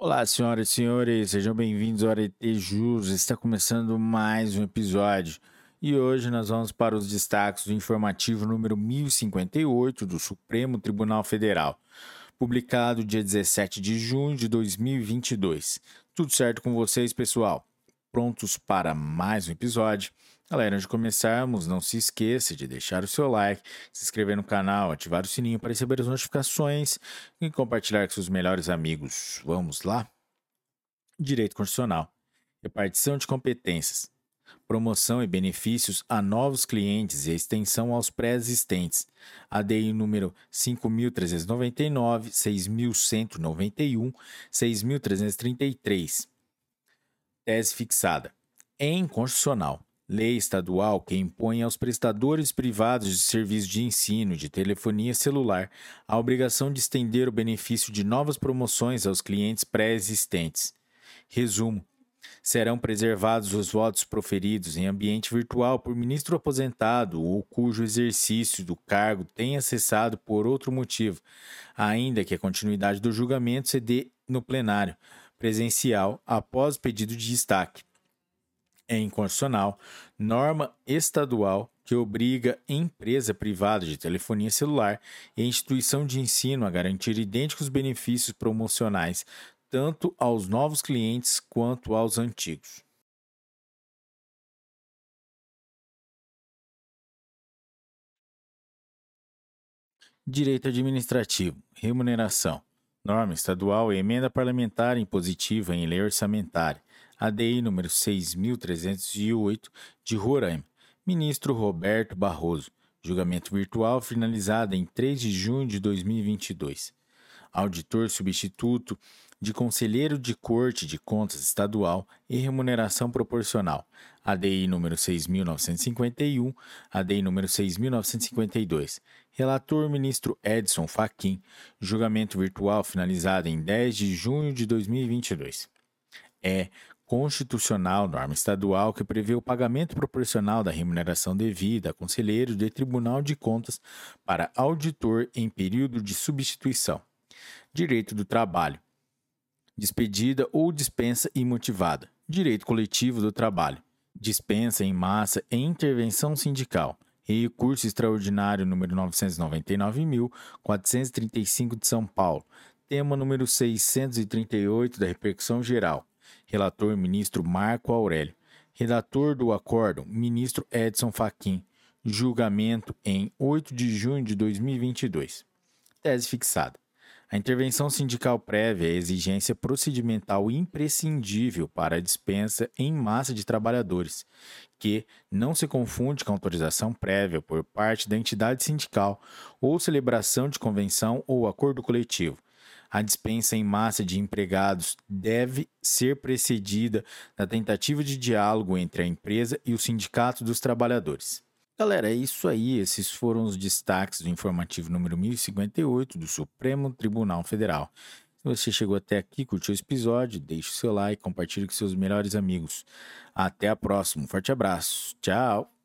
Olá, senhoras e senhores, sejam bem-vindos ao Arete Jus. Está começando mais um episódio e hoje nós vamos para os destaques do informativo número 1058 do Supremo Tribunal Federal, publicado dia 17 de junho de 2022. Tudo certo com vocês, pessoal? Prontos para mais um episódio? Galera, antes de começarmos, não se esqueça de deixar o seu like, se inscrever no canal, ativar o sininho para receber as notificações e compartilhar com seus melhores amigos. Vamos lá? Direito Constitucional. Repartição de competências. Promoção e benefícios a novos clientes e extensão aos pré-existentes. ADI número 5.399, 6.191, 6.333. Tese fixada. É inconstitucional Lei estadual que impõe aos prestadores privados de serviço de ensino de telefonia celular a obrigação de estender o benefício de novas promoções aos clientes pré-existentes. Resumo: serão preservados os votos proferidos em ambiente virtual por ministro aposentado ou cujo exercício do cargo tenha cessado por outro motivo, ainda que a continuidade do julgamento se dê no plenário presencial após pedido de destaque é inconstitucional norma estadual que obriga empresa privada de telefonia celular e instituição de ensino a garantir idênticos benefícios promocionais tanto aos novos clientes quanto aos antigos. Direito administrativo, remuneração, norma estadual e emenda parlamentar impositiva em lei orçamentária ADI número 6308 de Roraima. Ministro Roberto Barroso. Julgamento virtual finalizado em 3 de junho de 2022. Auditor substituto de Conselheiro de Corte de Contas Estadual e remuneração proporcional. ADI número 6951, ADI número 6952. Relator ministro Edson Fachin. Julgamento virtual finalizado em 10 de junho de 2022. É constitucional, norma estadual que prevê o pagamento proporcional da remuneração devida a conselheiro de Tribunal de Contas para auditor em período de substituição. Direito do trabalho. Despedida ou dispensa imotivada. Direito coletivo do trabalho. Dispensa em massa e intervenção sindical. Recurso extraordinário número 999.435 de São Paulo. Tema número 638 da repercussão geral Relator, ministro Marco Aurélio. Redator do acórdão, ministro Edson Fachin. Julgamento em 8 de junho de 2022. Tese fixada. A intervenção sindical prévia é exigência procedimental imprescindível para a dispensa em massa de trabalhadores, que não se confunde com autorização prévia por parte da entidade sindical ou celebração de convenção ou acordo coletivo, a dispensa em massa de empregados deve ser precedida da tentativa de diálogo entre a empresa e o sindicato dos trabalhadores. Galera, é isso aí. Esses foram os destaques do informativo número 1058 do Supremo Tribunal Federal. Se você chegou até aqui, curtiu esse episódio, deixe o seu like, compartilhe com seus melhores amigos. Até a próxima. Um forte abraço. Tchau.